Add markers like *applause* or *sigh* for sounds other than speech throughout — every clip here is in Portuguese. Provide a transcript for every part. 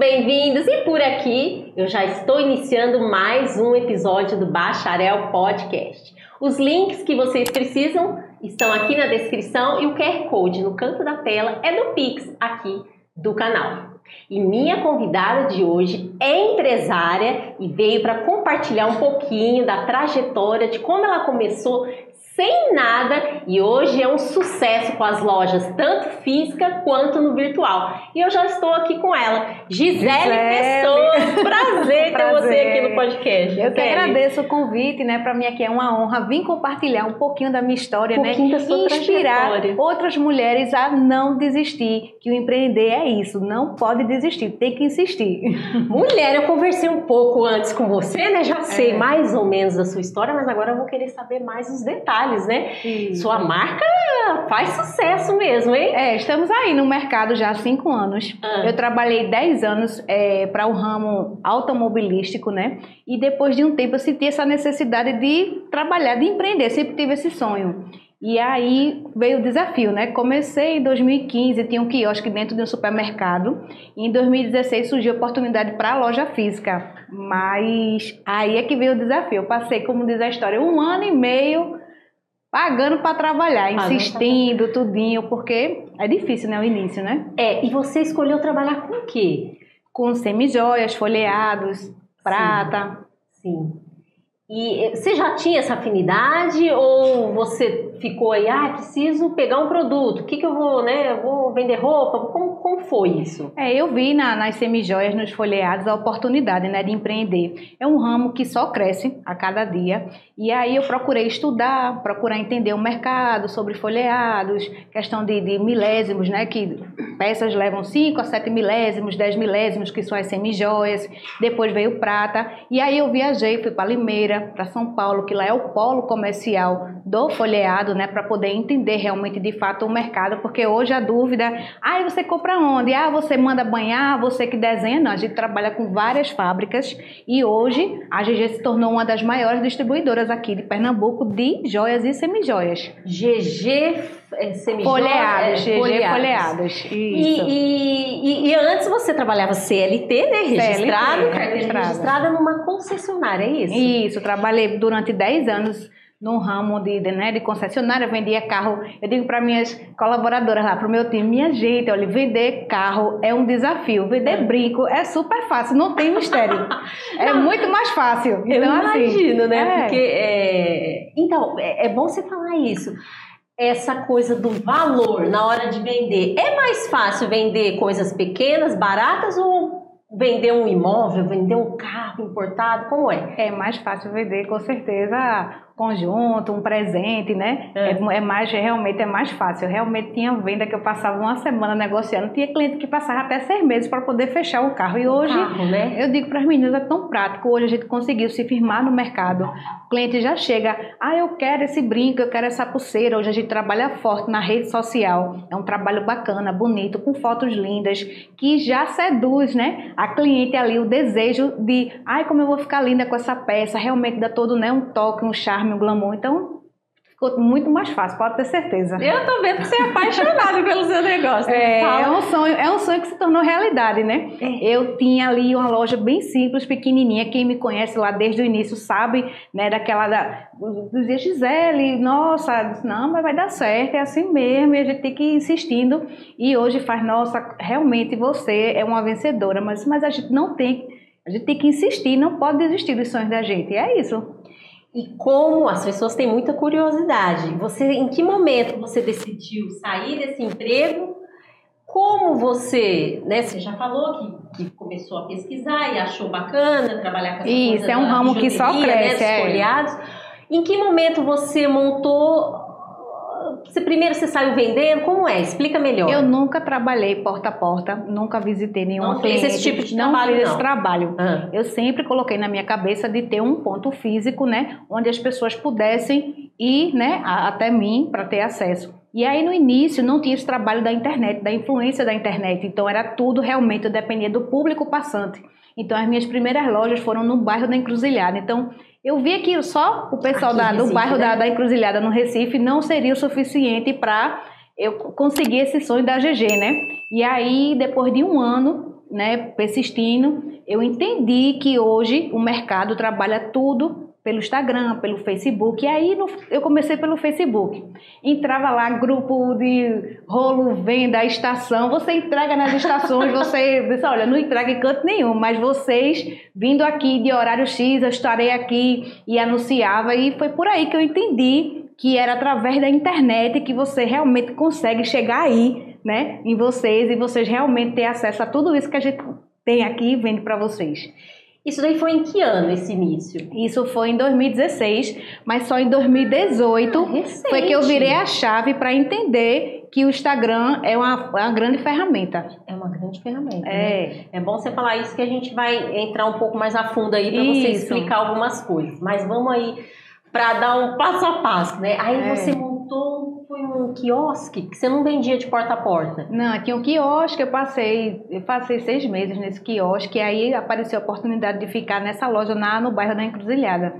bem-vindos! E por aqui eu já estou iniciando mais um episódio do Bacharel Podcast. Os links que vocês precisam estão aqui na descrição e o QR Code no canto da tela é do Pix aqui do canal. E minha convidada de hoje é empresária e veio para compartilhar um pouquinho da trajetória de como ela começou sem nada e hoje é um sucesso com as lojas, tanto física quanto no virtual. E eu já estou aqui com ela, Gisele, Gisele. Pessoa. *laughs* Prazer ter você aqui no podcast. Eu que agradeço o convite, né? Para mim aqui é uma honra vir compartilhar um pouquinho da minha história, um né? Da sua e inspirar outras mulheres a não desistir. Que o empreender é isso, não pode desistir, tem que insistir. *laughs* Mulher, eu conversei um pouco antes com você, né? Já sei é. mais ou menos da sua história, mas agora eu vou querer saber mais os detalhes detalhes, né? Isso. Sua marca faz sucesso mesmo, hein? É, estamos aí no mercado já há cinco anos. Ah. Eu trabalhei dez anos é, para o ramo automobilístico, né? E depois de um tempo eu senti essa necessidade de trabalhar, de empreender. Sempre tive esse sonho. E aí veio o desafio, né? Comecei em 2015, tinha um quiosque dentro de um supermercado. E em 2016 surgiu a oportunidade para a loja física. Mas aí é que veio o desafio. Eu passei, como diz a história, um ano e meio pagando para trabalhar, insistindo, pra... tudinho, porque é difícil, né, o início, né? É, e você escolheu trabalhar com o quê? Com semijoias, folheados, prata. Sim. E você já tinha essa afinidade ou você ficou aí, ah, preciso pegar um produto, o que, que eu vou, né? Eu vou vender roupa? Como, como foi isso? É, eu vi na, nas semijoias, nos folheados, a oportunidade né, de empreender. É um ramo que só cresce a cada dia. E aí eu procurei estudar, procurar entender o mercado sobre folheados, questão de, de milésimos, né? Que peças levam 5 a 7 milésimos, 10 milésimos, que são as semijoias. Depois veio prata. E aí eu viajei, fui para Limeira, para São Paulo, que lá é o polo comercial do folheado né, para poder entender realmente de fato o mercado, porque hoje a dúvida, ah, você compra onde? Ah, você manda banhar, você que desenha, não, a gente trabalha com várias fábricas e hoje a GG se tornou uma das maiores distribuidoras aqui de Pernambuco de joias e semijoias. GG é, folheados, é, folheados. folheados. E, e, e, e, antes você trabalhava CLT, né? Registrado, CLT, registrada. registrada numa concessionária, é isso? Isso, trabalhei durante 10 anos no ramo de, de, né, de concessionária, vendia carro. Eu digo para minhas colaboradoras lá, para o meu time, minha gente, olha, vender carro é um desafio. Vender é. brinco é super fácil, não tem mistério. *laughs* é muito mais fácil. Então, eu assim, imagino, assim, né? É. Porque, é... Então, é, é bom você falar isso essa coisa do valor na hora de vender. É mais fácil vender coisas pequenas, baratas ou vender um imóvel, vender um carro importado? Como é? É mais fácil vender, com certeza, conjunto, um presente, né? É. é. É, mais, realmente é mais fácil. Eu realmente tinha venda que eu passava uma semana negociando. Tinha cliente que passava até seis meses para poder fechar o carro. E hoje, carro, né? eu digo para as meninas, é tão prático. Hoje a gente conseguiu se firmar no mercado. O cliente já chega, ah, eu quero esse brinco, eu quero essa pulseira. Hoje a gente trabalha forte na rede social. É um trabalho bacana, bonito, com fotos lindas, que já seduz, né? A cliente ali, o desejo de, ai, como eu vou ficar linda com essa peça. Realmente dá todo, né, um toque, um charme charme, o glamour. Então, ficou muito mais fácil, pode ter certeza. Eu tô vendo que você é apaixonada pelo seu negócio. É, é, um sonho, é um sonho que se tornou realidade, né? É. Eu tinha ali uma loja bem simples, pequenininha. Quem me conhece lá desde o início sabe, né, daquela da dizia Gisele, nossa, não, mas vai dar certo, é assim mesmo, e a gente tem que ir insistindo. E hoje faz, nossa, realmente você é uma vencedora, mas mas a gente não tem, a gente tem que insistir, não pode desistir dos sonhos da gente. E é isso. E como as pessoas têm muita curiosidade, você em que momento você decidiu sair desse emprego? Como você, né? Você já falou que, que começou a pesquisar e achou bacana trabalhar com essa Isso, é um ramo que só né, cresce, né. É. Em que momento você montou você, primeiro você saiu vendendo? Como é? Explica melhor. Eu nunca trabalhei porta a porta, nunca visitei nenhuma não cliente. esse tipo de não trabalho, fiz não. esse trabalho. Ah. Eu sempre coloquei na minha cabeça de ter um ponto físico, né? Onde as pessoas pudessem ir, né? Até mim para ter acesso. E aí no início não tinha esse trabalho da internet, da influência da internet. Então era tudo realmente, dependia do público passante. Então as minhas primeiras lojas foram no bairro da Encruzilhada. Então eu vi que só o pessoal da, do bairro né? da, da Encruzilhada no Recife não seria o suficiente para eu conseguir esse sonho da GG, né? E aí, depois de um ano, né, persistindo, eu entendi que hoje o mercado trabalha tudo pelo Instagram, pelo Facebook. E aí no, eu comecei pelo Facebook. Entrava lá, grupo de rolo, venda, estação. Você entrega nas estações, *laughs* você diz, olha, não entrega em canto nenhum, mas vocês vindo aqui de horário X, eu estarei aqui e anunciava. E foi por aí que eu entendi que era através da internet que você realmente consegue chegar aí, né, em vocês e vocês realmente ter acesso a tudo isso que a gente tem aqui e vende para vocês. Isso daí foi em que ano esse início? Isso foi em 2016, mas só em 2018 ah, foi que eu virei a chave para entender que o Instagram é uma, uma, grande ferramenta. É uma grande ferramenta. É. Né? É bom você falar isso que a gente vai entrar um pouco mais a fundo aí para você explicar algumas coisas. Mas vamos aí para dar um passo a passo, né? Aí é. você montou foi um quiosque que você não vendia de porta a porta. Não, tinha um quiosque, eu passei, eu passei seis meses nesse quiosque, e aí apareceu a oportunidade de ficar nessa loja na, no bairro da Encruzilhada.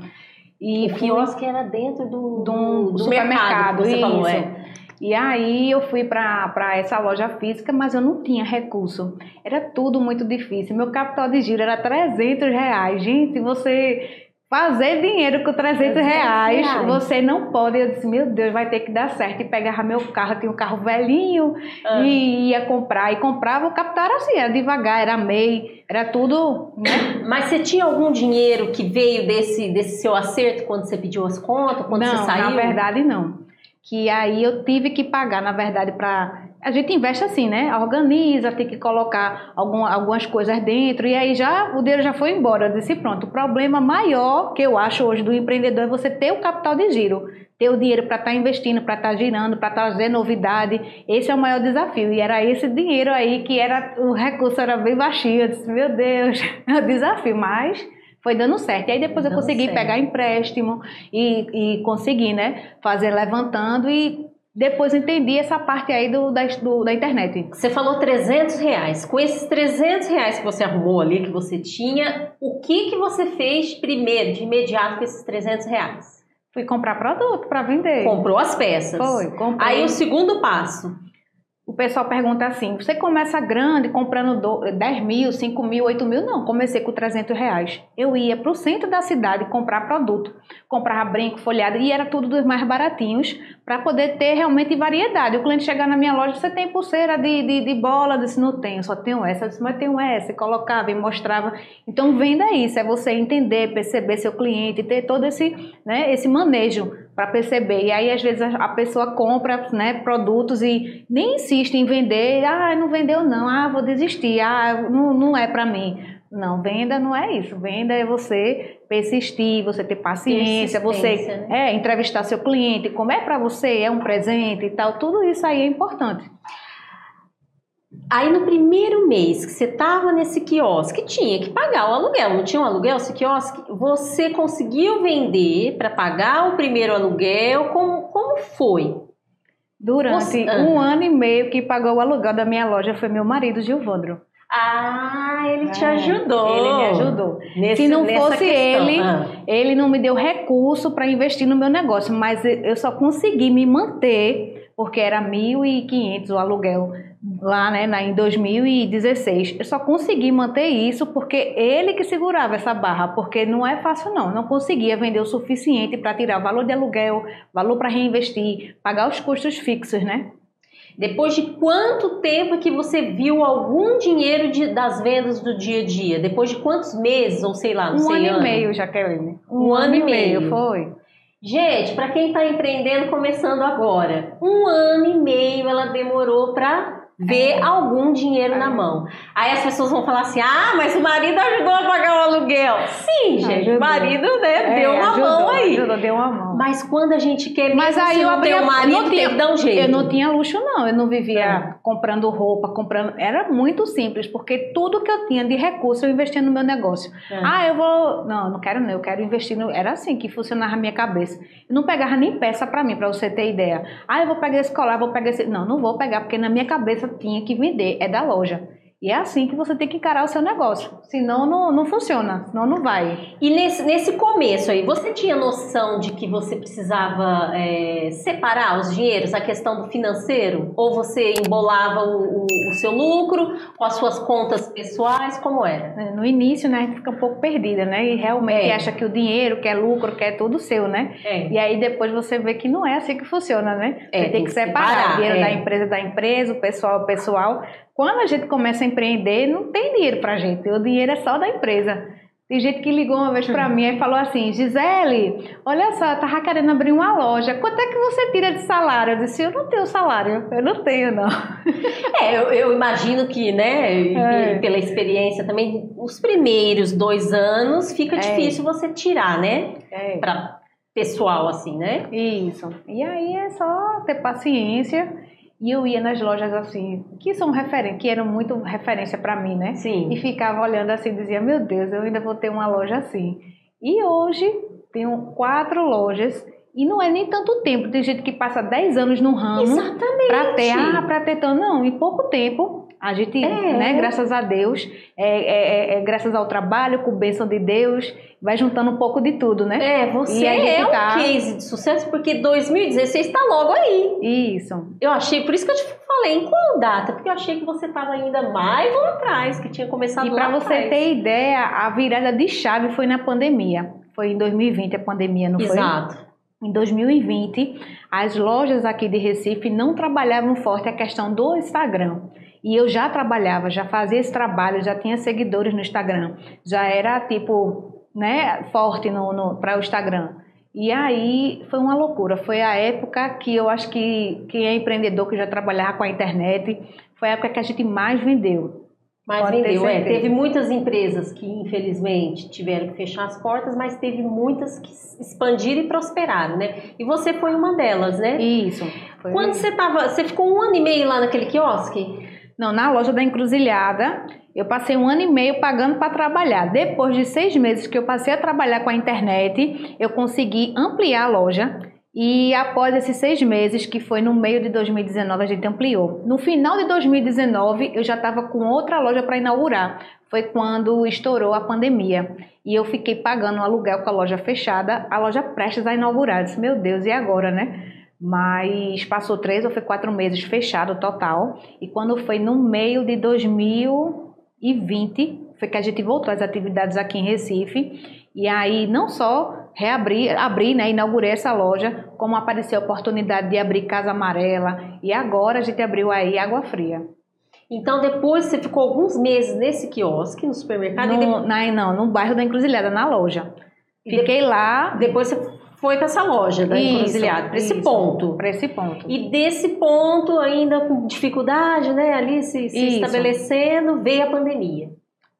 E o quiosque era dentro do, do, do supermercado, você isso. Falou, é. E aí eu fui para essa loja física, mas eu não tinha recurso. Era tudo muito difícil. Meu capital de giro era 300 reais. Gente, você fazer dinheiro com 300 reais, reais, você não pode. Eu disse, meu Deus, vai ter que dar certo. E pegava meu carro, tinha um carro velhinho, ah. e ia comprar. E comprava, o capital era assim, era devagar, era MEI, era tudo. Né? Mas você tinha algum dinheiro que veio desse, desse seu acerto quando você pediu as contas, quando não, você saiu? Na verdade, não. Que aí eu tive que pagar, na verdade, para a gente investe assim, né? Organiza, tem que colocar algum, algumas coisas dentro e aí já o dinheiro já foi embora. Eu disse, pronto, o problema maior que eu acho hoje do empreendedor é você ter o capital de giro, ter o dinheiro para estar tá investindo, para estar tá girando, para trazer novidade. Esse é o maior desafio. E era esse dinheiro aí que era o recurso era bem baixinho. Eu disse, meu Deus, *laughs* é o desafio, mas foi dando certo. E aí depois eu consegui certo. pegar empréstimo e, e conseguir, né, fazer levantando e depois entendi essa parte aí do, da, do, da internet. Você falou 300 reais. Com esses 300 reais que você arrumou ali, que você tinha, o que, que você fez primeiro, de imediato, com esses 300 reais? Fui comprar produto para vender. Comprou as peças. Foi, comprei. Aí o segundo passo o pessoal pergunta assim: você começa grande comprando 10 mil, 5 mil, 8 mil? Não, comecei com 300 reais. Eu ia para o centro da cidade comprar produto, comprava brinco, folhado e era tudo dos mais baratinhos para poder ter realmente variedade. O cliente chegar na minha loja: você tem pulseira de, de, de bola? Eu disse: não tenho, só tenho essa. Eu disse: mas tenho essa. E colocava e mostrava. Então, venda isso, é você entender, perceber seu cliente, ter todo esse, né, esse manejo para perceber. E aí, às vezes, a pessoa compra né, produtos e nem insiste em vender. Ah, não vendeu não. Ah, vou desistir. Ah, não, não é para mim. Não, venda não é isso. Venda é você persistir, você ter paciência, você né? é, entrevistar seu cliente, como é para você, é um presente e tal. Tudo isso aí é importante. Aí no primeiro mês que você estava nesse quiosque, tinha que pagar o aluguel, não tinha um aluguel esse quiosque? Você conseguiu vender para pagar o primeiro aluguel? Como, como foi? Durante Você, um ano e meio que pagou o aluguel da minha loja foi meu marido, Gilvandro. Ah, ele te é, ajudou. Ele me ajudou. Nesse, Se não fosse questão. ele, ah. ele não me deu recurso para investir no meu negócio, mas eu só consegui me manter porque era 1.500 o aluguel lá né, em 2016. Eu só consegui manter isso porque ele que segurava essa barra, porque não é fácil não. Não conseguia vender o suficiente para tirar o valor de aluguel, valor para reinvestir, pagar os custos fixos, né? Depois de quanto tempo que você viu algum dinheiro de, das vendas do dia a dia? Depois de quantos meses, ou sei lá, não um sei ano. Um ano e meio, Jaqueline. Um, um ano, ano, e meio, meio foi. Gente, para quem está empreendendo começando agora, um ano e meio ela demorou para ver é. algum dinheiro é. na mão. Aí as pessoas vão falar assim: ah, mas o marido ajudou a pagar o aluguel. Sim, gente, o marido né, é, deu uma ajudou, mão aí. Ajudou, deu uma mão. Mas quando a gente quer mas aí eu abri o marido, não tinha, um jeito. Eu não tinha luxo, não. Eu não vivia é. comprando roupa, comprando. Era muito simples, porque tudo que eu tinha de recurso eu investia no meu negócio. É. Ah, eu vou. Não, não quero, não. Eu quero investir no. Era assim que funcionava a minha cabeça. Eu não pegava nem peça para mim, para você ter ideia. Ah, eu vou pegar esse colar, vou pegar esse. Não, não vou pegar, porque na minha cabeça tinha que vender, é da loja. E é assim que você tem que encarar o seu negócio. Senão não, não funciona, senão não vai. E nesse, nesse começo aí, você tinha noção de que você precisava é, separar os dinheiros, a questão do financeiro? Ou você embolava o, o, o, seu lucro com as suas contas pessoais? Como era? É, no início, né, a gente fica um pouco perdida, né? E realmente é. acha que o dinheiro, que é lucro, que é tudo seu, né? É. E aí depois você vê que não é assim que funciona, né? É, você tem, tem que separar, separar o dinheiro é. da empresa da empresa, o pessoal o pessoal. Quando a gente começa a empreender, não tem dinheiro pra gente, o dinheiro é só da empresa. Tem gente que ligou uma vez para mim e falou assim: Gisele, olha só, eu tava querendo abrir uma loja. Quanto é que você tira de salário? Eu disse: Eu não tenho salário, eu não tenho, não. *laughs* É, eu, eu imagino que, né, é. pela experiência também, os primeiros dois anos fica é. difícil você tirar, né? É. Pra pessoal, assim, né? Isso. E aí é só ter paciência e eu ia nas lojas assim, que são referência, que eram muito referência para mim, né? Sim. E ficava olhando assim, dizia, meu Deus, eu ainda vou ter uma loja assim. E hoje tenho quatro lojas e não é nem tanto tempo. Tem gente que passa 10 anos no ramo para ter, ah, para ter tão. Não, em pouco tempo a gente, é. né, graças a Deus, é, é, é, é graças ao trabalho, com bênção de Deus, vai juntando um pouco de tudo, né? É, você é um tá... case de sucesso, porque 2016 está logo aí. Isso. Eu achei, por isso que eu te falei, em qual data? Porque eu achei que você estava ainda mais lá atrás, que tinha começado e lá E para você ter ideia, a virada de chave foi na pandemia. Foi em 2020 a pandemia, não Exato. foi? Exato. Em 2020, as lojas aqui de Recife não trabalhavam forte a questão do Instagram. E eu já trabalhava, já fazia esse trabalho, já tinha seguidores no Instagram, já era tipo, né, forte no, no para o Instagram. E aí foi uma loucura. Foi a época que eu acho que quem é empreendedor que já trabalhava com a internet, foi a época que a gente mais vendeu. Mais Pode vendeu, é. Teve muitas empresas que, infelizmente, tiveram que fechar as portas, mas teve muitas que expandiram e prosperaram, né? E você foi uma delas, né? Isso. Quando você tava. Você ficou um ano e meio lá naquele quiosque? Não, na loja da encruzilhada, eu passei um ano e meio pagando para trabalhar. Depois de seis meses que eu passei a trabalhar com a internet, eu consegui ampliar a loja. E após esses seis meses, que foi no meio de 2019, a gente ampliou. No final de 2019, eu já estava com outra loja para inaugurar. Foi quando estourou a pandemia. E eu fiquei pagando um aluguel com a loja fechada, a loja prestes a inaugurar. Eu disse, meu Deus, e agora, né? Mas passou três ou foi quatro meses fechado total. E quando foi no meio de 2020, foi que a gente voltou às atividades aqui em Recife. E aí não só reabri, abri, né, inaugurei essa loja, como apareceu a oportunidade de abrir Casa Amarela. E agora a gente abriu aí Água Fria. Então depois você ficou alguns meses nesse quiosque, no supermercado? No, depois... não, não, no bairro da Encruzilhada, na loja. Fiquei lá. Depois você foi para essa loja da encruzilhada, para esse ponto. Para esse ponto. E desse ponto, ainda com dificuldade, né, ali se, se estabelecendo, veio a pandemia.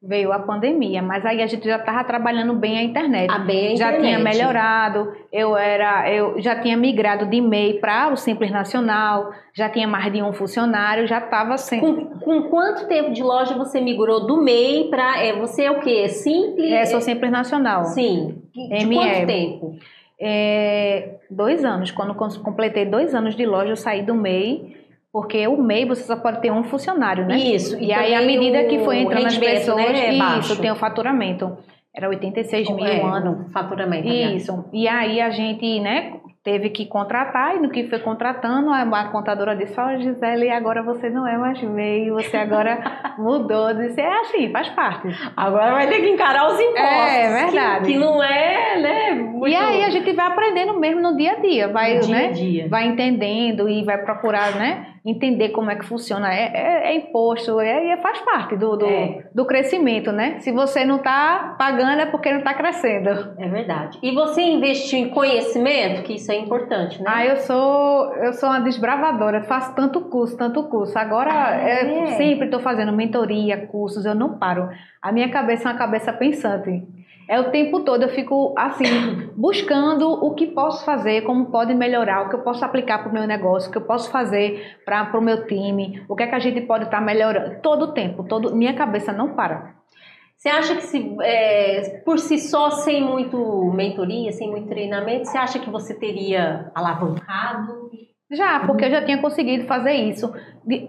Veio a pandemia, mas aí a gente já estava trabalhando bem a internet. A bem a já tinha melhorado, eu era, eu já tinha migrado de MEI para o Simples Nacional, já tinha mais de um funcionário, já estava sem. Com, com, quanto tempo de loja você migrou do MEI para. É, você é o quê? Simples? É, sou Simples Nacional. Sim. De ME. quanto tempo? É, dois anos. Quando completei dois anos de loja, eu saí do MEI, porque o MEI você só pode ter um funcionário, né? Isso. E, aí, à medida que foi entrando as pessoas, né, é isso, tem o faturamento. Era 86 mil é, ano. Faturamento. Isso. E aí a gente, né, teve que contratar, e no que foi contratando, a contadora disse, ó, oh, Gisele, agora você não é mais meio, você agora *laughs* mudou. Eu disse, é assim, faz parte. Agora vai ter que encarar os impostos. É, verdade. Que, que não é, né? Muito... E aí a gente vai aprendendo mesmo no dia a dia, vai, dia né? A dia. Vai entendendo e vai procurar, né? Entender como é que funciona. É, é, é imposto, é, é, faz parte do, do, é. do, crescimento, né? Se você não está pagando é porque não está crescendo. É verdade. E você investiu em conhecimento, que isso é importante, né? Ah, eu sou, eu sou uma desbravadora, faço tanto curso, tanto curso. Agora, ah, é. sempre estou fazendo mentoria, cursos, eu não paro. A minha cabeça é uma cabeça pensante. É o tempo todo eu fico assim, buscando o que posso fazer, como pode melhorar, o que eu posso aplicar para o meu negócio, o que eu posso fazer para o meu time, o que é que a gente pode estar tá melhorando. Todo o tempo, todo, minha cabeça não para. Você acha que se, é, por si só, sem muito mentoria, sem muito treinamento, você acha que você teria alavancado Já, porque eu já tinha conseguido fazer isso.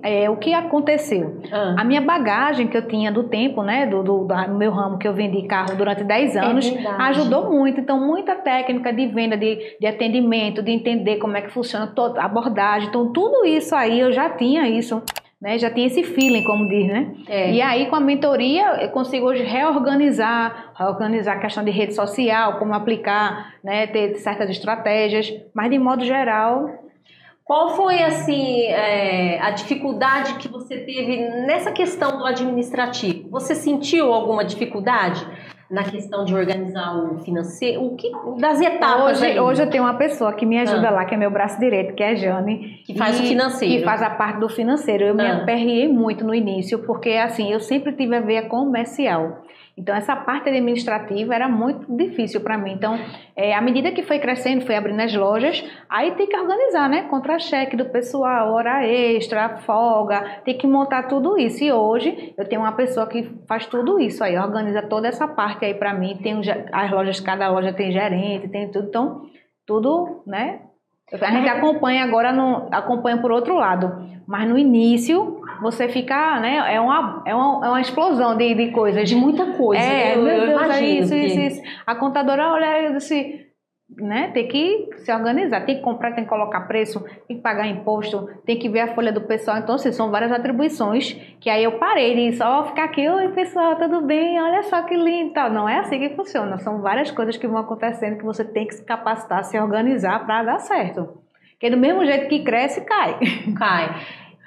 É, o que aconteceu? Ah. A minha bagagem que eu tinha do tempo, né, do, do, do meu ramo que eu vendi carro durante 10 anos, verdade. ajudou muito. Então, muita técnica de venda, de, de atendimento, de entender como é que funciona toda a abordagem. Então, tudo isso aí, eu já tinha isso. Né, já tinha esse feeling, como diz, né? É. E aí, com a mentoria, eu consigo hoje reorganizar, reorganizar a questão de rede social, como aplicar, né, ter certas estratégias, mas de modo geral, Qual foi, assim, é, a dificuldade que você teve nessa questão do administrativo? Você sentiu alguma dificuldade na questão de organizar o financeiro? O que, das etapas Hoje, aí? hoje eu tenho uma pessoa que me ajuda Ah. lá, que é meu braço direito, que é a Jane. Que faz o e- financeiro. Que faz a parte do financeiro. Eu me Ah. aperriei muito no início, porque assim, eu sempre tive a veia comercial. Então, essa parte administrativa era muito difícil para mim. Então, é, à medida que foi crescendo, foi abrindo as lojas, aí tem que organizar, né? Contra-cheque do pessoal, hora extra, folga, tem que montar tudo isso. E hoje, eu tenho uma pessoa que faz tudo isso aí, organiza toda essa parte aí para mim. Tem as lojas, cada loja tem gerente, tem tudo. Então, tudo, né? A gente acompanha agora, no, acompanha por outro lado. Mas no início, você fica, né? É uma, é uma, é uma explosão de, de coisas. De muita coisa? É, Eu- meu eu Deus, é isso, que- isso, isso. A contadora olha e disse, né? Tem que se organizar, tem que comprar, tem que colocar preço, tem que pagar imposto, tem que ver a folha do pessoal. Então, assim, são várias atribuições que aí eu parei de só ficar aqui, oi pessoal, tudo bem? Olha só que lindo tal. Não é assim que funciona. São várias coisas que vão acontecendo que você tem que se capacitar, se organizar para dar certo. Porque do mesmo jeito que cresce, cai. Cai.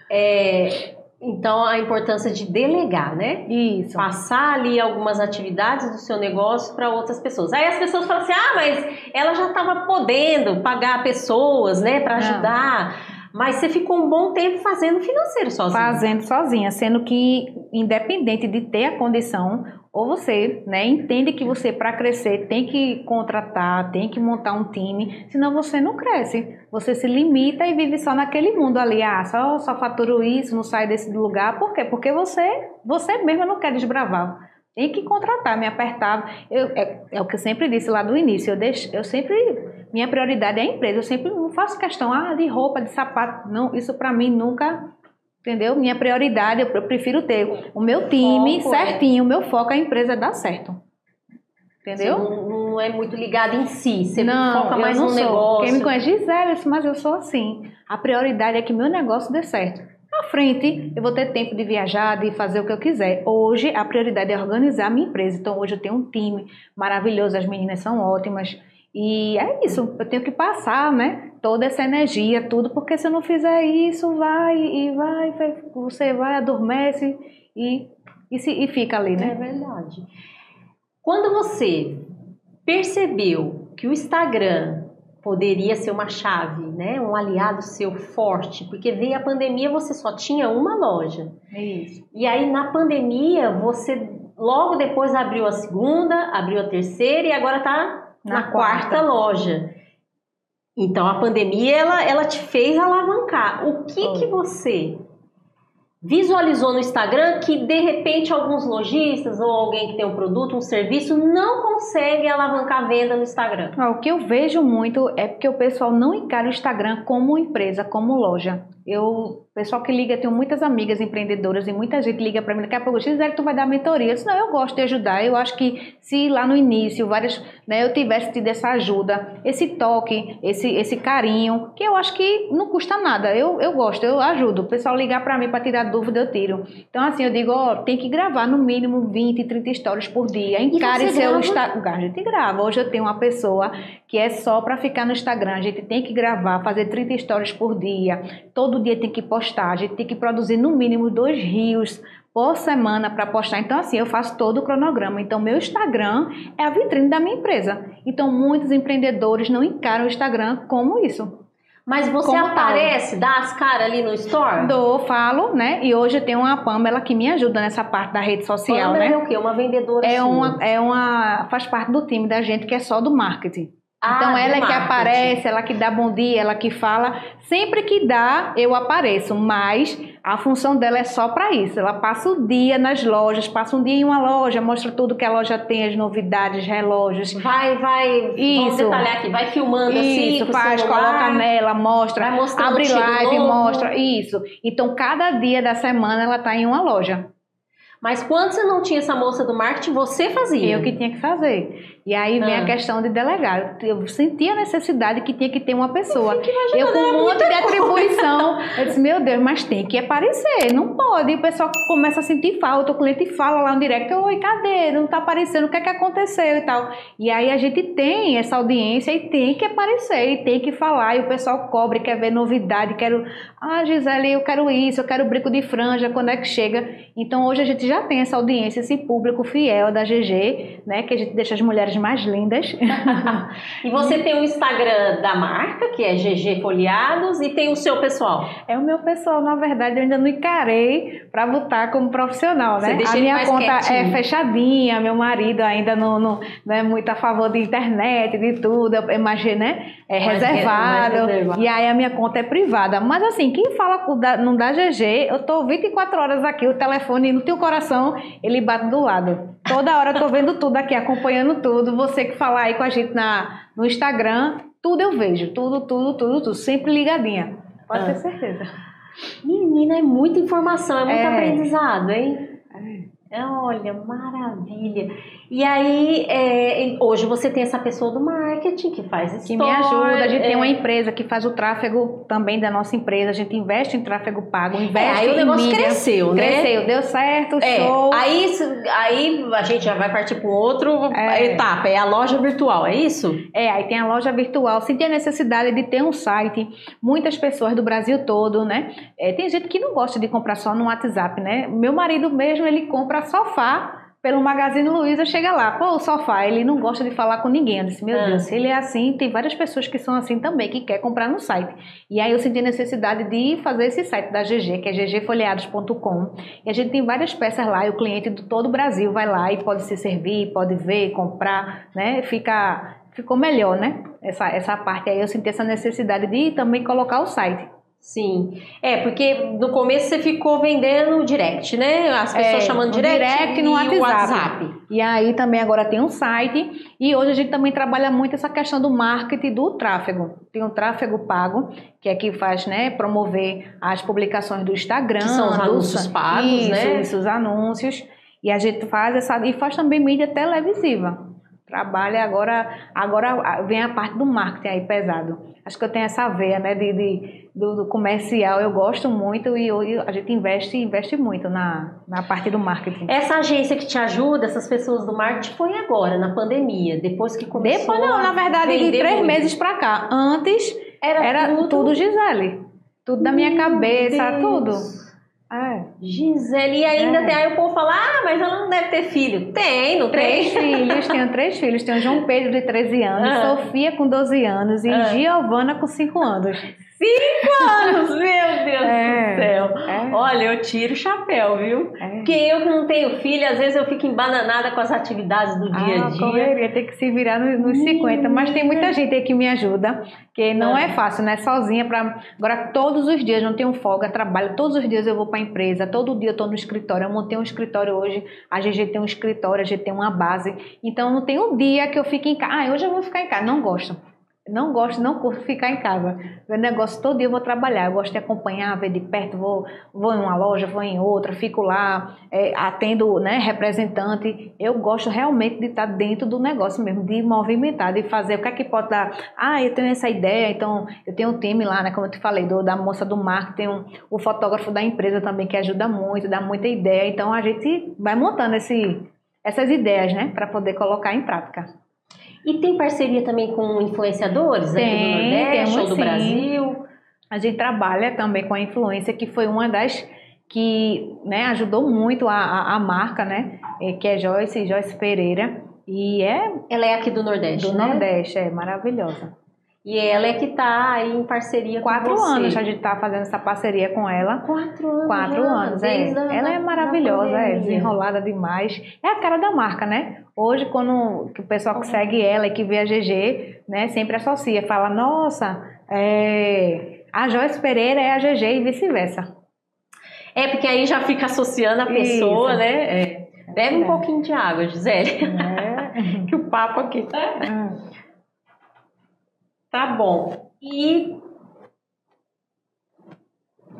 É, então, a importância de delegar, né? Isso. Passar ali algumas atividades do seu negócio para outras pessoas. Aí as pessoas falam assim: ah, mas ela já estava podendo pagar pessoas, né, para Não. ajudar. Mas você ficou um bom tempo fazendo financeiro sozinho. fazendo sozinha, sendo que independente de ter a condição, ou você, né, entende que você para crescer tem que contratar, tem que montar um time, senão você não cresce. Você se limita e vive só naquele mundo ali, ah, só só faturo isso, não sai desse lugar. Por quê? Porque você, você mesma não quer desbravar. Tem que contratar, me apertava. Eu, é, é o que eu sempre disse lá do início. Eu, deixo, eu sempre. Minha prioridade é a empresa. Eu sempre não faço questão ah, de roupa, de sapato. Não, isso para mim nunca. Entendeu? Minha prioridade, eu, prefiro ter o meu time Foco, é. certinho, o meu foco, a empresa dar certo. Entendeu? Não, não é muito ligado em si. Você não, foca mais no negócio. Quem me conhece, Gisele, mas eu sou assim. A prioridade é que meu negócio dê certo. Na frente, eu vou ter tempo de viajar, de fazer o que eu quiser. Hoje, a prioridade é organizar a minha empresa. Então, hoje eu tenho um time maravilhoso, as meninas são ótimas. E é isso, eu tenho que passar, né? Toda essa energia, tudo, porque se eu não fizer isso, vai e vai, vai você vai, adormece e, e, se, e fica ali, É né? verdade. Quando você percebeu que o Instagram poderia ser uma chave, né, um aliado seu forte, porque veio a pandemia, você só tinha uma loja. É isso. E aí na pandemia, você logo depois abriu a segunda, abriu a terceira e agora tá na, Na quarta. quarta. loja. Então a pandemia ela, ela te fez alavancar. O que que você visualizou no Instagram que de repente alguns lojistas ou alguém que tem um produto, um serviço não consegue alavancar a venda no Instagram? Ah, O que eu vejo muito é porque o pessoal não encara o Instagram como empresa, como loja. Eu, o pessoal que liga, tenho muitas amigas empreendedoras e muita gente liga para mim, daqui a pouco, Gisele, tu vai dar mentoria? Eu disse, não, eu gosto de ajudar. Eu acho que se lá no início várias, né, eu tivesse tido essa ajuda, esse toque, esse, esse carinho, que eu acho que não custa nada. Eu, eu gosto, eu ajudo. O pessoal ligar para mim para tirar dúvida, eu tiro. Então, assim, eu digo, ó, tem que gravar no mínimo 20, 30 stories por dia. Encare seu? Instagram. A gente grava. Hoje eu tenho uma pessoa que é só para ficar no Instagram. A gente tem que gravar, fazer 30 stories por dia. Todo dia tem que postar. A gente tem que produzir no mínimo dois rios por semana para postar. Então, assim, eu faço todo o cronograma. Então, meu Instagram é a vitrine da minha empresa. Então, muitos empreendedores não encaram o Instagram como isso. Mas você Como tal. aparece, dá as caras ali no store? Dou, falo, né? E hoje eu tenho uma Pamela que me ajuda nessa parte da rede social, Pamela né? é o quê? Uma vendedora É sua. uma, é uma. Faz parte do time da gente que é só do marketing. Ah, então ela é que aparece, ela que dá bom dia, ela que fala. Sempre que dá, eu apareço, mas a função dela é só para isso. Ela passa o dia nas lojas, passa um dia em uma loja, mostra tudo que a loja tem, as novidades, relógios. Vai, vai. Vamos Isso. detalhar aqui. Vai filmando assim. Isso, o faz, celular. coloca nela, mostra, abre live, novo. mostra. Isso. Então, cada dia da semana ela tá em uma loja. Mas quando você não tinha essa moça do marketing, você fazia. Eu que tinha que fazer. E aí vem Ah. a questão de delegar. Eu senti a necessidade que tinha que ter uma pessoa. Eu com é um monte de atribuição. *laughs* Eu disse, meu Deus, mas tem que aparecer. Não pode. E o pessoal começa a sentir falta. O cliente fala lá no direct, oi, cadê? Não tá aparecendo, o que é que aconteceu e tal. E aí a gente tem essa audiência e tem que aparecer, e tem que falar. E o pessoal cobre, quer ver novidade, quero... Ah, Gisele, eu quero isso, eu quero brinco de franja, quando é que chega? Então hoje a gente já tem essa audiência, esse público fiel da GG, né? Que a gente deixa as mulheres mais lindas. *laughs* E você tem o Instagram da marca, que é GG Folheados, e tem o seu pessoal. É o meu pessoal, na verdade, eu ainda não encarei para botar como profissional, né? A minha conta é quietinho. fechadinha, meu marido ainda não, não, não é muito a favor de internet, de tudo, é mais, né? É Mais reservado. mais reservado. E aí a minha conta é privada. Mas assim, quem fala da- não dá GG, eu tô 24 horas aqui, o telefone no teu coração, ele bate do lado. Toda hora eu tô vendo tudo aqui, acompanhando tudo. Você que falar aí com a gente na, no Instagram, tudo eu vejo, tudo, tudo, tudo, tudo, sempre ligadinha. Pode Ah. ter certeza. Menina, é muita informação, é muito É. aprendizado, hein? É, Olha, maravilha. E aí, é, hoje você tem essa pessoa do marketing que faz isso. que me ajuda. A gente tem é. uma empresa que faz o tráfego também da nossa empresa. A gente investe em tráfego pago, É, investe aí o em negócio mídia. cresceu, né? Cresceu, deu certo, É, show. aí, aí a gente já vai partir para outro É. etapa, é a loja virtual, é isso? É, aí tem a loja virtual. Senti a necessidade de ter um site. Muitas pessoas do Brasil todo, né? É, tem gente que não gosta de comprar só no WhatsApp, né? Meu marido mesmo, ele compra sofá pelo Magazine Luiza, chega lá, pô, o sofá, ele não gosta de falar com ninguém. Eu disse, meu Ah. Deus, se ele é assim, tem várias pessoas que são assim também, que quer comprar no site. E aí eu senti a necessidade de fazer esse site da GG, que é ggfolheados.com. E a gente tem várias peças lá, e o cliente de todo o Brasil vai lá e pode se servir, pode ver, comprar, né? Fica, ficou melhor, né? Essa, essa parte aí eu senti essa necessidade de também colocar o site. Sim. É, porque no começo você ficou vendendo direct, né? As pessoas É, chamando direct, direct no WhatsApp. WhatsApp. E aí também agora tem um site e hoje a gente também trabalha muito essa questão do marketing do tráfego. Tem o tráfego pago, que é que faz, né, promover as publicações do Instagram, Que são os anúncios pagos, isso, né? Isso, os anúncios. E a gente faz essa e faz também mídia televisiva. Trabalha agora, agora vem a parte do marketing aí pesado. Acho que eu tenho essa veia, né, de, de- do, do comercial, eu gosto muito e eu- a gente investe, investe muito na, na parte do marketing. Essa agência que te ajuda, essas pessoas do marketing, foi agora, na pandemia, depois que começou Depois não, na verdade, de três muito. meses pra cá. Antes Era, era tudo, tudo, Gisele. Tudo da minha Meu cabeça, Deus. tudo. É. Gisele, e ainda É. tem aí o povo fala, ah, mas ela não deve ter filho. Tem, não Três tem? filhos, tenho três filhos. Tenho João Pedro, de 13 anos, Ah. Sofia, com 12 anos, e Ah. Giovana, com 5 anos. Cinco anos, meu Deus É, do céu. é. Olha, eu tiro o chapéu, viu? É. Porque eu que não tenho filho, às vezes eu fico embananada com as atividades do dia a Ah, dia. correria, tem que se virar no- nos 50. Mas tem muita gente aí que me ajuda, que não Ah. é fácil, né? Sozinha para Agora, todos os dias, não tenho folga, trabalho. Todos os dias eu vou para a empresa, todo dia eu estou no escritório. Eu montei um escritório hoje, a GG tem um escritório, a gente tem uma base. Então, não tem um dia que eu fique em casa. Ah, hoje eu vou ficar em casa. Não gosto. Não gosto, não curto ficar em casa. Meu negócio todo dia eu vou trabalhar. Eu gosto de acompanhar, ver de perto. Vou, vou em uma loja, vou em outra, fico lá, é, atendo né, representante. Eu gosto realmente de estar dentro do negócio mesmo, de movimentar, de fazer o que é que pode dar. Ah, eu tenho essa ideia, então eu tenho um time lá, né? Como eu te falei, do, da moça do marketing, um, o fotógrafo da empresa também que ajuda muito, dá muita ideia. Então a gente vai montando esse, essas ideias, né? Para poder colocar em prática. E tem parceria também com influenciadores aqui do Tem, Nordeste ou do sim. Brasil? A gente trabalha também com a influência, que foi uma das que né, ajudou muito a, a, a marca, né? eh, Que é Joyce, Joyce Pereira. E é Ela é aqui do Nordeste, do né? Nordeste, é maravilhosa. E ela é que tá aí em parceria Quatro com você. anos a gente tá fazendo essa parceria com ela. Quatro anos. Quatro já, anos, é. Ela é maravilhosa, é desenrolada demais. É a cara da marca, né? Hoje, quando que o pessoal que segue ela e que vê a GG, né, sempre associa, fala, nossa, é, a Joyce Pereira é a GG e vice-versa. É, porque aí já fica associando a pessoa, Isso. né? É. Bebe um é. pouquinho de água, Gisele. É. *laughs* que o papo aqui tá. É. Tá bom. E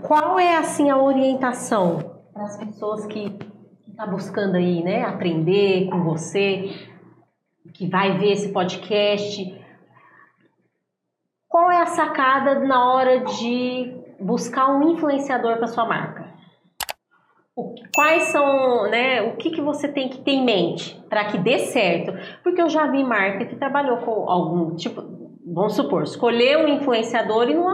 qual é assim a orientação para as pessoas que estão tá buscando aí, né, aprender com você, que vai ver esse podcast? Qual é a sacada na hora de buscar um influenciador para sua marca? Quais são, né, o que, que você tem que ter em mente para que dê certo? Porque eu já vi marca que trabalhou com algum tipo, vamos supor, escolher um influenciador e não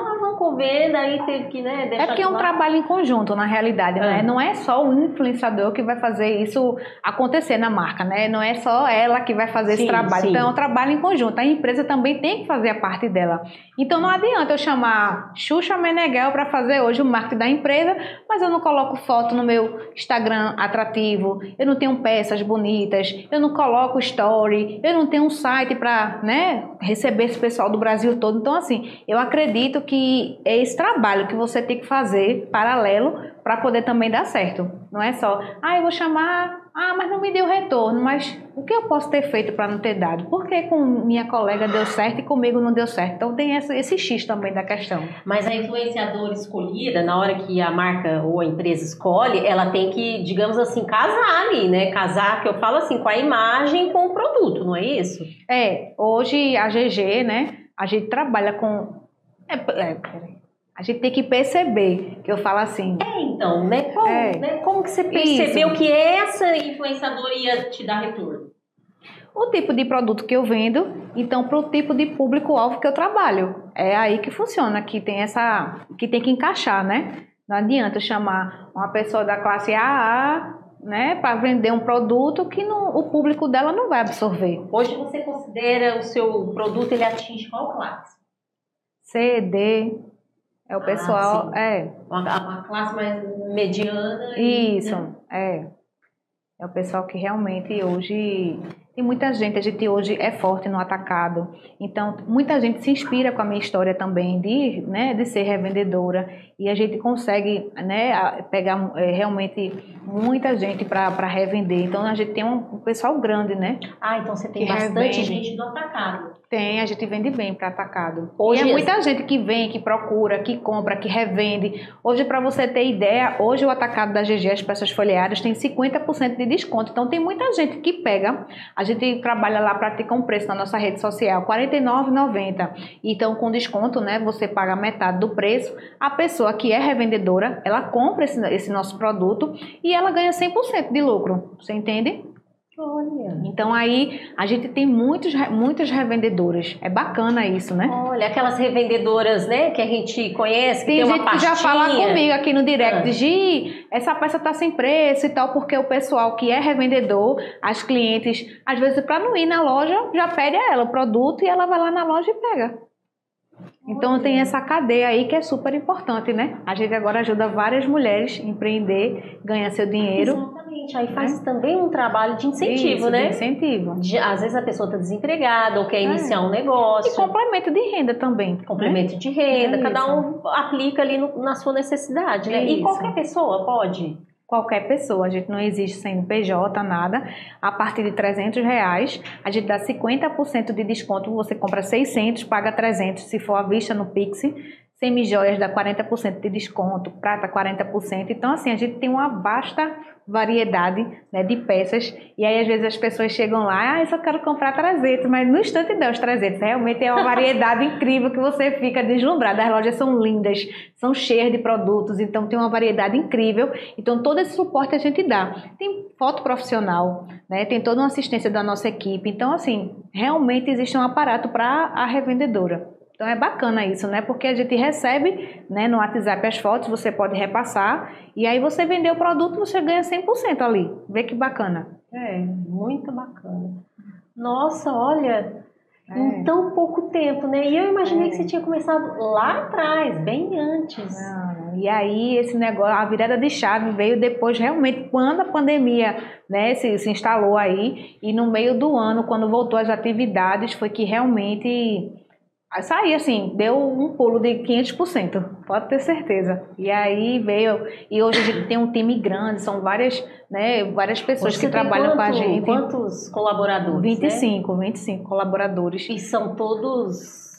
venda, aí teve que, né, É porque é um trabalho em conjunto, na realidade, né? é. né? Não é só o influenciador que vai fazer isso acontecer na marca, né? Não é só ela que vai fazer sim, esse trabalho. Sim. Então é um trabalho em conjunto. A empresa também tem que fazer a parte dela. Então não adianta eu chamar Xuxa Meneghel para fazer hoje o marketing da empresa, mas eu não coloco foto no meu Instagram atrativo, eu não tenho peças bonitas, eu não coloco story, eu não tenho um site para, né, receber esse pessoal do Brasil todo. Então, assim, eu acredito que é esse trabalho que você tem que fazer paralelo para poder também dar certo. Não é só, ah, eu vou chamar, ah, mas não me deu retorno, mas o que eu posso ter feito para não ter dado? Por que com minha colega deu certo e comigo não deu certo? Então tem esse, esse X também da questão. Mas a influenciadora escolhida, na hora que a marca ou a empresa escolhe, ela tem que, digamos assim, casar ali, né? Casar, que eu falo assim, com a imagem com o produto, não é isso? É, hoje a GG, né, a gente trabalha com... É, é, peraí. A gente tem que perceber, que eu falo assim. É, então, né? Como, é, né? Como que você percebeu isso. que essa influenciadora ia te dar retorno? O tipo de produto que eu vendo, então para o tipo de público-alvo que eu trabalho. É aí que funciona, que tem essa. que tem que encaixar, né? Não adianta chamar uma pessoa da classe AA né, para vender um produto que não, o público dela não vai absorver. Hoje você considera o seu produto ele atinge qual classe? C, D, é o ah, pessoal, ah, é. Uma, uma, classe mais mediana. Isso, né? é. É o pessoal que realmente hoje tem muita gente, a gente hoje é forte no atacado, então muita gente se inspira com a minha história também de, né, de ser revendedora e a gente consegue né, pegar é, realmente muita gente para revender. Então a gente tem um, um, pessoal grande, né? Ah, então você tem bastante revende. gente do atacado. Tem, a gente vende bem para atacado. Hoje e é muita gente que vem, que procura, que compra, que revende. Hoje, para você ter ideia, hoje o atacado da GG, as peças folheadas, tem 50% de desconto. Então tem muita gente que pega a gente trabalha lá, pratica um preço na nossa rede social, R$ 49,90. Então, com desconto, né, você paga metade do preço. A pessoa que é revendedora, ela compra esse, esse nosso produto e ela ganha 100% de lucro. Você entende? Olha. Então aí a gente tem muitos, muitas revendedoras. É bacana isso, né? Olha, aquelas revendedoras, né, que a gente conhece, que tem, tem gente que já fala comigo aqui no direct, ah. Gi, essa peça tá sem preço e tal, porque o pessoal que é revendedor, as clientes, às vezes para não ir na loja, já pede a ela o produto e ela vai lá na loja e pega. Então tem essa cadeia aí que é super importante, né? A gente agora ajuda várias mulheres a empreender, ganhar seu dinheiro. Exatamente Exatamente. Aí faz é. também um trabalho de incentivo, Isso, né? De incentivo. De, às vezes a pessoa está desempregada ou quer é. iniciar um negócio. E complemento de renda também. Né? Complemento né? de renda. É cada um aplica ali no, na sua necessidade, né? E qualquer pessoa pode? qualquer pessoa. A gente não existe sem PJ, nada. A partir de 300 reais, a gente dá 50% de desconto. Você compra 600, paga 300 se for à vista no Pix. Semi-joias dá 40% de desconto, prata 40%. Então, assim, a gente tem uma vasta variedade né, de peças. E aí, às vezes, as pessoas chegam lá, ah, eu só quero comprar 300, mas no instante dá os 300. Realmente é uma variedade *laughs* incrível que você fica deslumbrado. As lojas são lindas, são cheias de produtos, então tem uma variedade incrível. Então, todo esse suporte a gente dá. Tem foto profissional, né, tem toda uma assistência da nossa equipe. Então, assim, realmente existe um aparato para a revendedora. Então é bacana isso, né? Porque a gente recebe né, no WhatsApp as fotos, você pode repassar e aí você vender o produto, você ganha 100% ali. Vê que bacana. É, muito bacana. Nossa, olha, é. em tão pouco tempo, né? E eu imaginei é. que você tinha começado lá atrás, bem antes. Não. E aí esse negócio, a virada de chave veio depois realmente quando a pandemia, né, se, se instalou aí e no meio do ano, quando voltou às atividades, foi que realmente saí assim, deu um pulo de 500%, pode ter certeza. E aí veio, e hoje a gente tem um time grande, são várias, né, várias pessoas que trabalham quanto, com a gente. Quantos colaboradores? 25, né? 25 colaboradores. E são todos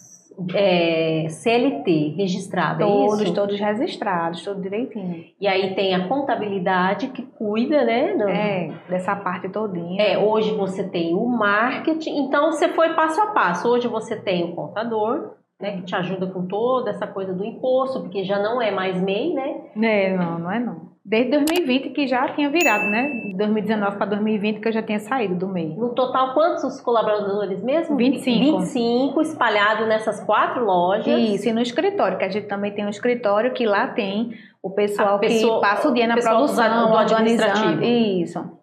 é, CLT registrado, todos, é isso? Todos registrados, tudo direitinho. E aí tem a contabilidade que cuida, né? Do... É, dessa parte todinha. É, hoje você tem o marketing, então você foi passo a passo. Hoje você tem o contador, né, que te ajuda com toda essa coisa do imposto, porque já não é mais MEI, né? É, não, não é não. Desde 2020 que já tinha virado, né? 2019 para 2020 que eu já tinha saído do meio. No total, quantos colaboradores mesmo? 25. 25 espalhados nessas quatro lojas. Isso, e no escritório, que a gente também tem um escritório que lá tem o pessoal pessoa, que passa o dia na produção, do organizando. Isso.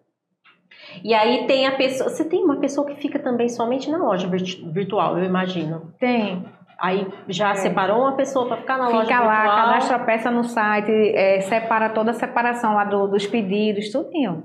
E aí tem a pessoa. Você tem uma pessoa que fica também somente na loja virtual, eu imagino. Tem. Aí já é. separou uma pessoa para ficar na Fica loja Fica lá, virtual. cadastra a peça no site, é, separa toda a separação lá do, dos pedidos, tudinho.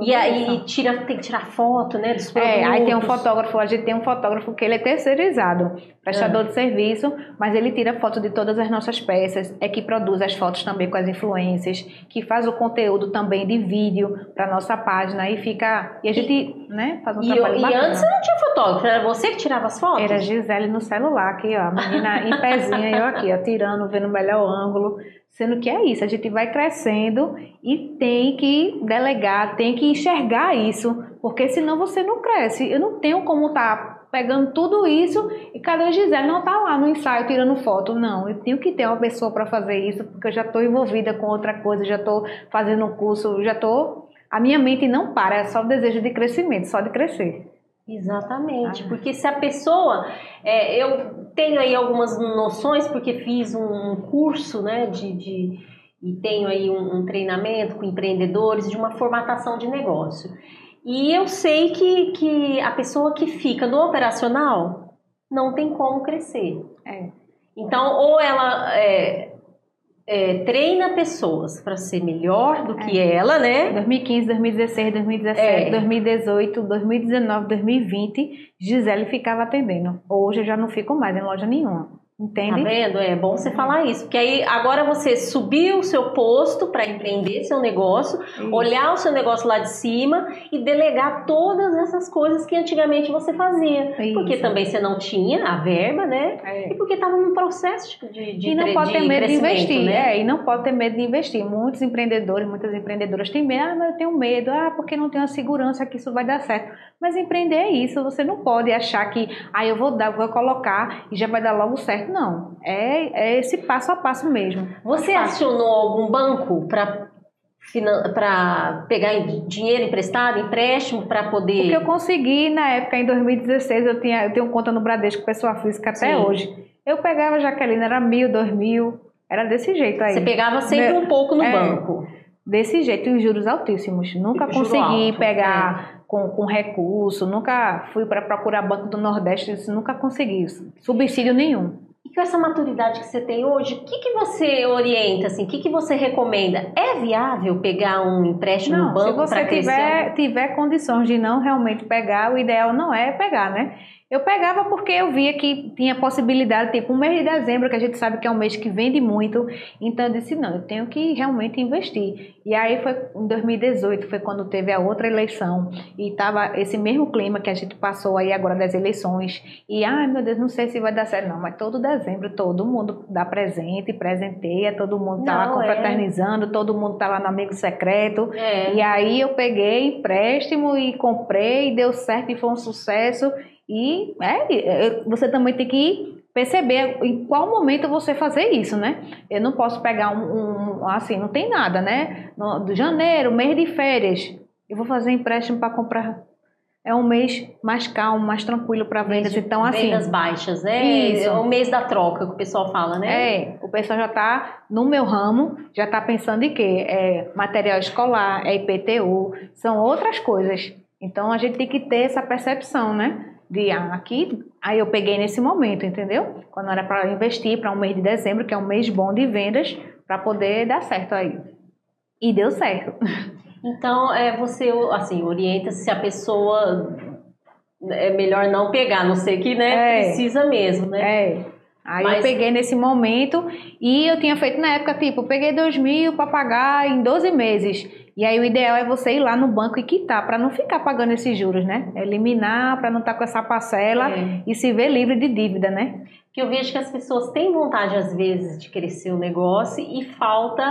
E aí tira, tem que tirar foto, né, dos produtos. É, aí tem um fotógrafo, a gente tem um fotógrafo que ele é terceirizado, prestador é. de serviço, mas ele tira foto de todas as nossas peças, é que produz as fotos também com as influências, que faz o conteúdo também de vídeo para nossa página e fica, e a gente, e, né, faz um e trabalho eu, bacana. E antes você não tinha fotógrafo, era você que tirava as fotos? Era Gisele no celular aqui, ó, a menina em pezinha, eu aqui, ó, tirando, vendo o melhor ângulo. Sendo que é isso, a gente vai crescendo e tem que delegar, tem que enxergar isso, porque senão você não cresce. Eu não tenho como estar tá pegando tudo isso e cadê a Gisele? Não está lá no ensaio tirando foto. Não, eu tenho que ter uma pessoa para fazer isso, porque eu já estou envolvida com outra coisa, já estou fazendo um curso, já estou. A minha mente não para, é só o desejo de crescimento, só de crescer. Exatamente, ah. porque se a pessoa, é, eu tenho aí algumas noções porque fiz um curso, né, de, de e tenho aí um, um, treinamento com empreendedores de uma formatação de negócio. E eu sei que, que a pessoa que fica no operacional não tem como crescer. É. Então, ou ela é, é, treina pessoas para ser melhor do que é. ela, né? 2015, 2016, 2017, é. 2018, 2019, 2020, Gisele ficava atendendo. Hoje eu já não fico mais em loja nenhuma. Entende? Tá vendo? É bom você falar isso, porque aí agora você subiu o seu posto para empreender seu negócio, isso. olhar o seu negócio lá de cima e delegar todas essas coisas que antigamente você fazia. Isso. Porque também você não tinha a verba, né? É. E porque estava num processo de, de E não pode ter medo de investir, né? É, e não pode ter medo de investir. Muitos empreendedores, muitas empreendedoras têm medo, ah, mas eu tenho medo, ah, porque não tenho a segurança que isso vai dar certo. Mas empreender é isso, você não pode achar que, ah, eu vou dar, vou colocar e já vai dar logo certo. Não, é, é esse passo a passo mesmo. Você acionou algum banco para para pegar dinheiro emprestado, empréstimo para poder. O que eu consegui na época, em 2016, eu, tinha, eu tenho conta no Bradesco, pessoa física até Sim. hoje. Eu pegava, Jaqueline, era mil, dois mil, era desse jeito aí. Você pegava sempre Meu, um pouco no é, banco. Desse jeito, e os juros altíssimos. Nunca consegui alto, pegar. É com, com recurso, nunca fui para procurar Banco do Nordeste, nunca consegui isso. subsídio nenhum. E com essa maturidade que você tem hoje, o que, que você orienta, assim, o que, que você recomenda? É viável pegar um empréstimo não, no banco para crescer? Se você tiver, tiver condições de não realmente pegar, o ideal não é pegar, né? Eu pegava porque eu via que tinha possibilidade, tipo, um mês de dezembro, que a gente sabe que é um mês que vende muito, então eu disse, não, eu tenho que realmente investir. E aí foi em 2018, foi quando teve a outra eleição, e tava esse mesmo clima que a gente passou aí agora das eleições, e ai meu Deus, não sei se vai dar certo, não, mas todo dezembro todo mundo dá presente, presenteia, todo mundo tá não, lá é. confraternizando, é. todo mundo tá lá no amigo secreto, é. e aí eu peguei empréstimo e comprei, deu certo e foi um sucesso, e é, você também tem que perceber em qual momento você fazer isso, né? Eu não posso pegar um, um assim, não tem nada, né? No, de janeiro, mês de férias, eu vou fazer empréstimo para comprar. É um mês mais calmo, mais tranquilo para vendas. Então, assim. Vendas baixas, né? Isso. É o mês da troca que o pessoal fala, né? É, o pessoal já está no meu ramo, já está pensando em quê? É material escolar, é IPTU, são outras coisas. Então, a gente tem que ter essa percepção, né? De ah, aqui, aí eu peguei nesse momento, entendeu? Quando era para investir para um mês de dezembro, que é um mês bom de vendas, para poder dar certo aí. E deu certo. *laughs* Então, é, você assim, orienta se a pessoa é melhor não pegar, não sei que né, é, precisa mesmo, né? É. Aí Mas... eu peguei nesse momento e eu tinha feito na época, tipo, peguei dois mil para pagar em 12 meses. E aí o ideal é você ir lá no banco e quitar, para não ficar pagando esses juros, né? Eliminar, para não estar tá com essa parcela é. e se ver livre de dívida, né? Que eu vejo que as pessoas têm vontade, às vezes, de crescer o negócio e falta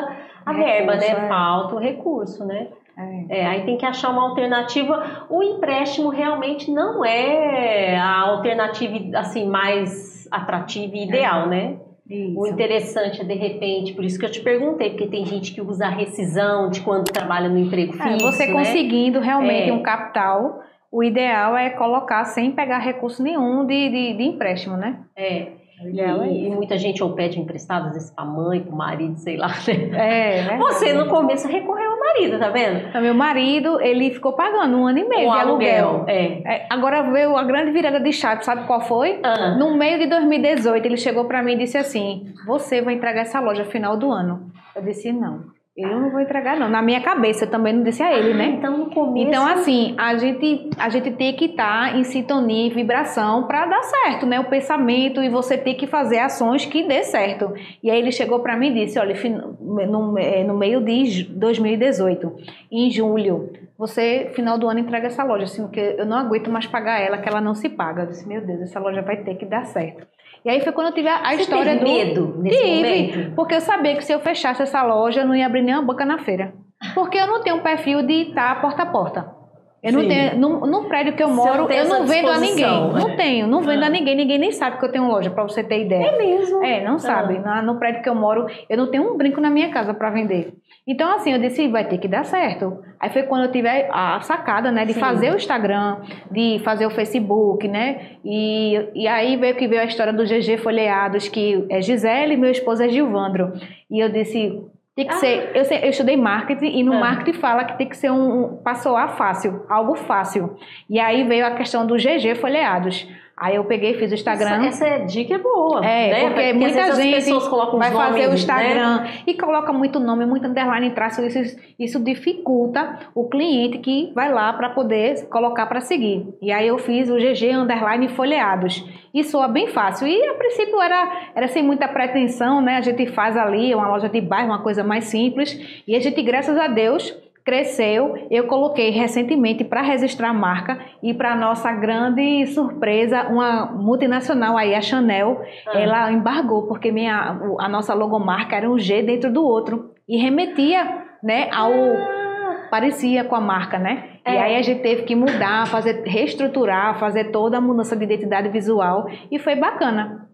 a recurso, verba, né? É. Falta o recurso, né? É. é. aí tem que achar uma alternativa. O empréstimo realmente não é a alternativa assim mais atrativa e ideal, é. né? Isso. O interessante é, de repente, por isso que eu te perguntei, porque tem gente que usa a rescisão de quando trabalha no emprego fixo. É, você né? conseguindo realmente é. um capital, o ideal é colocar sem pegar recurso nenhum de, de, de empréstimo, né? É. E, é e, muita gente ou pede emprestado, às vezes, para mãe, para o marido, sei lá. Né? É, Você, no começo, recorreu marido, tá vendo? Então, meu marido, ele ficou pagando um ano e meio um de aluguel. aluguel. É. é. Agora veio a grande virada de chave, sabe qual foi? Ah. No meio de 2018, ele chegou para mim e disse assim: Você vai entregar essa loja final do ano. Eu disse: Não. Eu não vou entregar, não. Na minha cabeça, eu também não disse a ele, né? Então, no começo... Então, assim, a gente, a gente tem que estar tá em sintonia e vibração para dar certo, né? O pensamento e você tem que fazer ações que dê certo. E aí ele chegou para mim e disse, olha, no, é, no meio de 2018, em julho, você, final do ano, entrega essa loja, assim, porque eu não aguento mais pagar ela, que ela não se paga. Eu disse, meu Deus, essa loja vai ter que dar certo. E aí foi quando eu tive a, a história do. medo nesse tive, momento? Porque eu sabia que se eu fechasse essa loja, eu não ia abrir nenhuma boca na feira. Porque eu não tenho um perfil de estar porta a porta. Eu não tenho, no, no, prédio que eu moro, eu não vendo a ninguém. Né? Não tenho, não vendo ah. a ninguém, ninguém nem sabe que eu tenho loja, para você ter ideia. É mesmo? É, não ah. sabe. Na, no prédio que eu moro, eu não tenho um brinco na minha casa para vender. Então, assim, eu disse, vai ter que dar certo. Aí foi quando eu tive a, sacada, né, de Sim. fazer o Instagram, de fazer o Facebook, né? E, e aí veio que veio a história do GG Folheados, que é Gisele e meu esposo é Gilvandro. E eu disse, tem que ah. ser. Eu, eu, estudei marketing e no ah. marketing fala que tem que ser um, um passo a fácil, algo fácil. E aí veio a questão do GG folheados. Aí eu peguei, fiz o Instagram. Essa, essa dica é boa. É, né? porque, porque muita gente vai fazer o Instagram né? e coloca muito nome, muito underline, traço. Isso, isso dificulta o cliente que vai lá para poder colocar para seguir. E aí eu fiz o GG underline folheados. E soa bem fácil. E a princípio era, era sem muita pretensão, né? A gente faz ali uma loja de bairro, uma coisa mais simples. E a gente, graças a Deus, cresceu. Eu coloquei recentemente para registrar a marca e para nossa grande surpresa, uma multinacional aí, a Chanel, ah. ela embargou porque minha, a nossa logomarca era um G dentro do outro e remetia, né, ao ah. parecia com a marca, né? É. E aí a gente teve que mudar, fazer reestruturar, fazer toda a mudança de identidade visual e foi bacana.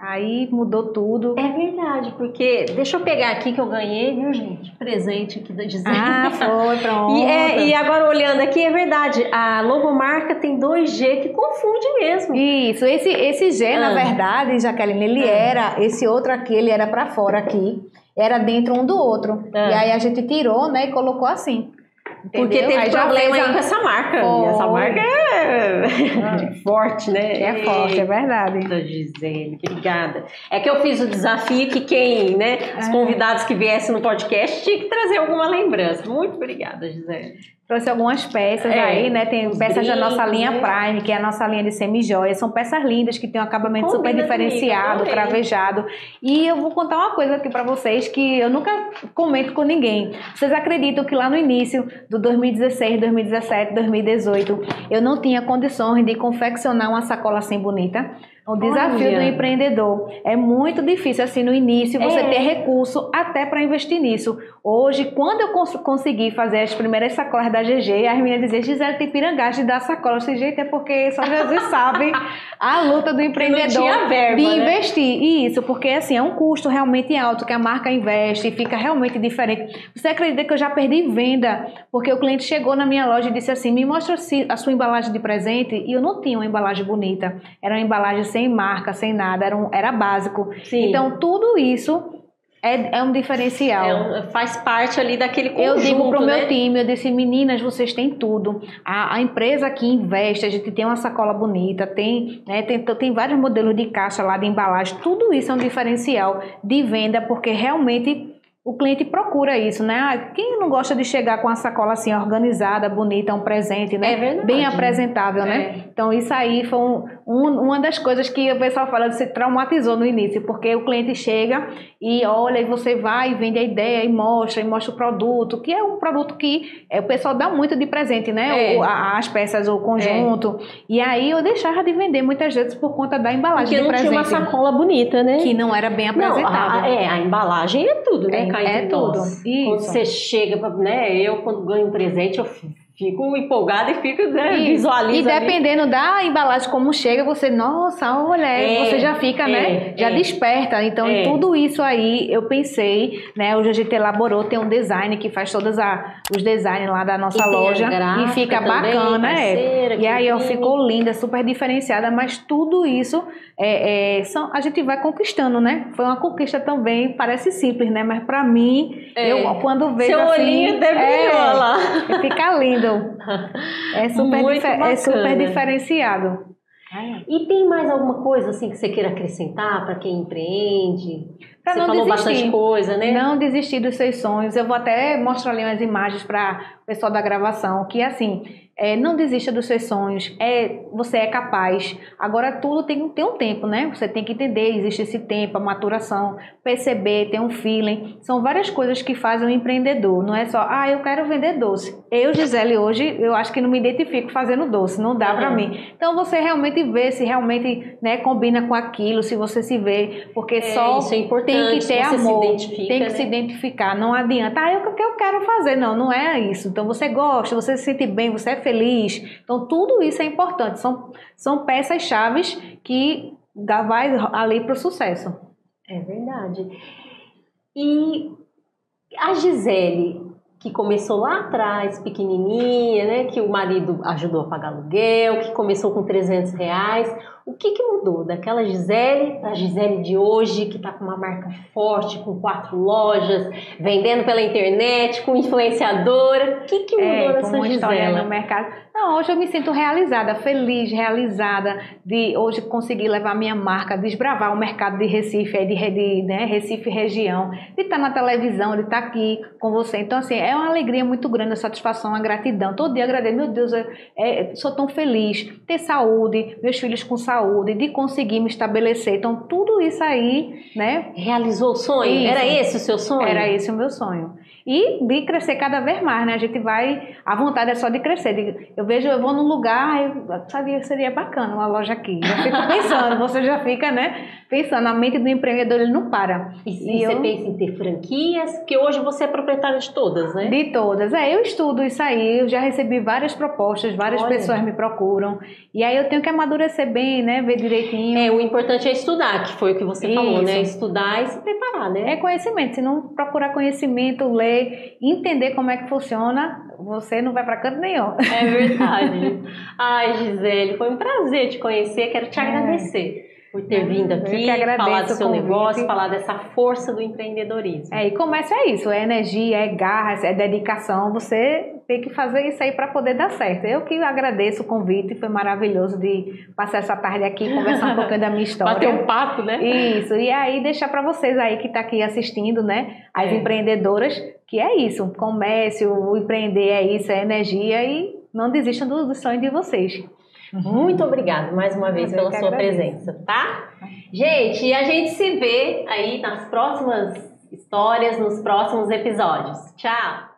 Aí mudou tudo. É verdade, porque deixa eu pegar aqui que eu ganhei, viu, gente? Presente aqui da Gisele. Ah, foi, *laughs* pronto. e, é, e agora olhando aqui, é verdade, a logomarca tem dois G que confunde mesmo. Isso, esse, esse G, ah. na verdade, Jaqueline, ele ah. era, esse outro aqui, ele era para fora aqui, era dentro um do outro. Ah. E aí a gente tirou, né, e colocou assim. Entendeu? Porque teve aí problema aí com essa marca. Oh. Essa marca é ah. *laughs* forte, né? É forte, é verdade. Eita, Gisele, obrigada. É que eu fiz o desafio que quem, né, os é. convidados que viessem no podcast tinha que trazer alguma lembrança. Muito obrigada, Gisele trouxe algumas peças é, aí, né? Tem peças da nossa linha né? Prime, que é a nossa linha de semi-joias. São peças lindas que tem um acabamento super diferenciado, comigo, cravejado. E eu vou contar uma coisa aqui para vocês que eu nunca comento com ninguém. Vocês acreditam que lá no início do 2016, 2017, 2018, eu não tinha condições de confeccionar uma sacola assim bonita? O desafio Olha. do empreendedor é muito difícil assim no início você é. ter recurso até para investir nisso. Hoje, quando eu cons consegui fazer as primeiras sacolas da GG, as meninas diziam, Gisele tem pirangagem de dar sacola. Esse jeito é porque só Jesus *laughs* sabe a luta do empreendedor verba, de né? investir. Isso, porque assim, é um custo realmente alto que a marca investe e fica realmente diferente. Você acredita que eu já perdi venda porque o cliente chegou na minha loja e disse assim, me mostra a sua embalagem de presente e eu não tinha uma embalagem bonita. Era uma embalagem sem marca, sem nada, era, um, era básico. Sim. Então, tudo isso É, é um diferencial. É um, faz parte ali daquele conjunto, Eu digo para o né? meu time, eu disse, meninas, vocês têm tudo. A, a, empresa que investe, a gente tem uma sacola bonita, tem, né, tem, tem vários modelos de caixa lá, de embalagem. Tudo isso é um diferencial de venda, porque realmente o cliente procura isso, né? Ah, quem não gosta de chegar com a sacola assim organizada, bonita, um presente, né? É verdade. Bem apresentável, né? É. né? Então isso aí foi um, um, uma das coisas que o pessoal fala se traumatizou no início, porque o cliente chega e olha e você vai e vende a ideia e mostra e mostra o produto, que é um produto que é, o pessoal dá muito de presente, né? É. O, a, as peças, o conjunto. E aí eu deixava de vender muitas vezes por conta da embalagem Porque de não presente. tinha uma sacola bonita, né? que não era bem Não, apresentável. a, é, a embalagem é tudo, né? É, é tudo. Quando você chega, pra- né? Eu, quando ganho um presente, eu fico empolgada e fico, né? Isso. Visualizo. E ali. dependendo da embalagem como chega, você, nossa, olha, É, você já fica, né? é, Já é. desperta. Então, É. tudo isso aí eu pensei, né? Hoje a gente elaborou, tem um design que faz todos os designs lá da nossa E loja. E fica também, bacana, é. parceira, E aí, ó, ficou linda, super diferenciada, mas tudo isso é, é, são, a gente vai conquistando, né? Foi uma conquista também, parece simples, né? Mas pra mim, É. eu quando vejo Seu assim. olhinho brilhou é, lá. Fica lindo. É *laughs* super, é super diferenciado. E tem mais alguma coisa assim que você queira acrescentar para quem empreende? Pra você não falou desistir. bastante coisa, né? Não desistir dos seus sonhos. Eu vou até mostrar ali umas imagens para pessoal da gravação, que assim, é, não desista dos seus sonhos. É, você é capaz. Agora tudo tem, tem um tempo, né? Você tem que entender, existe esse tempo, a maturação, perceber, ter um feeling. São várias coisas que fazem um empreendedor. Não é só, ah, eu quero vender doce. Eu, Gisele, hoje, eu acho que não me identifico fazendo doce, não dá para Uhum. mim. Então você realmente vê se realmente né, combina com aquilo, se você se vê, porque só isso é tem que ter amor, tem que né? se identificar. Não adianta, ah, eu, o que eu quero fazer. Não, não é isso. Então você gosta, você se sente bem, você é feliz. Então tudo isso é importante. São, são peças-chaves que dá, vai ali para o sucesso. É verdade. E a Gisele, que começou lá atrás, pequenininha, né? Que o marido ajudou a pagar aluguel, que começou com 300 reais. O que, que mudou daquela Gisele para a Gisele de hoje, que está com uma marca forte, com quatro lojas, vendendo pela internet, com influenciadora? O que, que mudou É, uma história Gisela? no mercado. Não, hoje eu me sinto realizada, feliz, realizada de hoje conseguir levar minha marca, desbravar o mercado de Recife, de, de né, Recife região, de estar na televisão, de estar aqui com você. Então, assim, é uma alegria muito grande, a satisfação, a gratidão. Todo dia agradeço, meu Deus, eu, é, sou tão feliz, ter saúde, meus filhos com saúde, de conseguir me estabelecer. Então, tudo isso aí, né, Realizou o sonho? Isso. Era esse o seu sonho? era esse o meu sonho. E de crescer cada vez mais, né? A gente vai. A vontade é só de crescer. De- Eu vejo, eu vou num lugar, eu sabia que seria bacana uma loja aqui. Eu fico *laughs* pensando, você já fica, né? Pensando, a mente do empreendedor ele não para. E, E você eu- pensa em ter franquias? Porque hoje você é proprietária de todas, né? De todas. É, eu estudo isso aí, eu já recebi várias propostas, várias Olha. pessoas me procuram. E aí eu tenho que amadurecer bem, né? Ver direitinho. É, o importante é estudar, que foi o que você falou, né? Isso. Estudar e se preparar, né? É conhecimento. Se não procurar conhecimento, ler, entender como é que funciona, você não vai para canto nenhum. É verdade. *laughs* Ai, Gisele, foi um prazer te conhecer. Quero te É. agradecer por ter vindo Eu aqui, falar do seu negócio, falar dessa força do empreendedorismo. É, e comércio é isso, é energia, é garra, é dedicação. Você tem que fazer isso aí para poder dar certo. Eu que agradeço o convite, foi maravilhoso de passar essa tarde aqui, conversar um pouquinho da minha *laughs* história. Bater um papo, né? Isso, e aí deixar para vocês aí que tá aqui assistindo, né, as É. empreendedoras, que é isso, comércio, o empreender é isso, é energia e não desistam do, do sonho de vocês. Muito obrigada mais uma vez Eu pela sua agradeço. presença, tá? Gente, e a gente se vê aí nas próximas histórias, nos próximos episódios. Tchau!